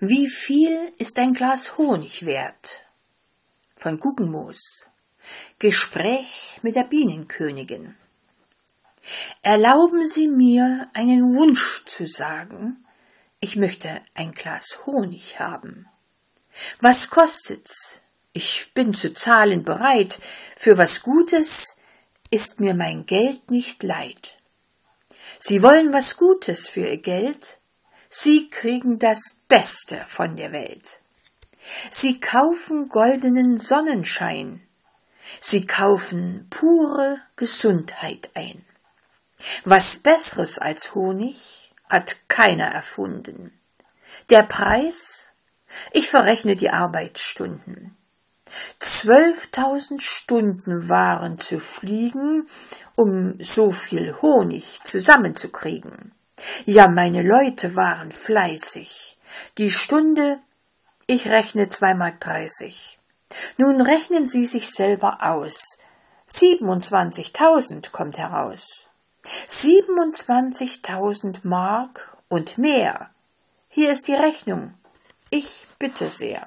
Wie viel ist ein Glas Honig wert? Von Guggenmoos. Gespräch mit der Bienenkönigin. Erlauben Sie mir, einen Wunsch zu sagen. Ich möchte ein Glas Honig haben. Was kostet's? Ich bin zu zahlen bereit. Für was Gutes ist mir mein Geld nicht leid. Sie wollen was Gutes für Ihr Geld? Sie kriegen das Beste von der Welt. Sie kaufen goldenen Sonnenschein. Sie kaufen pure Gesundheit ein. Was Besseres als Honig hat keiner erfunden. Der Preis? Ich verrechne die Arbeitsstunden. Zwölftausend Stunden waren zu fliegen, um so viel Honig zusammenzukriegen. Ja, meine Leute waren fleißig. Die Stunde, ich rechne zwei Mark dreißig. Nun rechnen Sie sich selber aus. Siebenundzwanzigtausend kommt heraus. Siebenundzwanzigtausend Mark und mehr. Hier ist die Rechnung. Ich bitte sehr.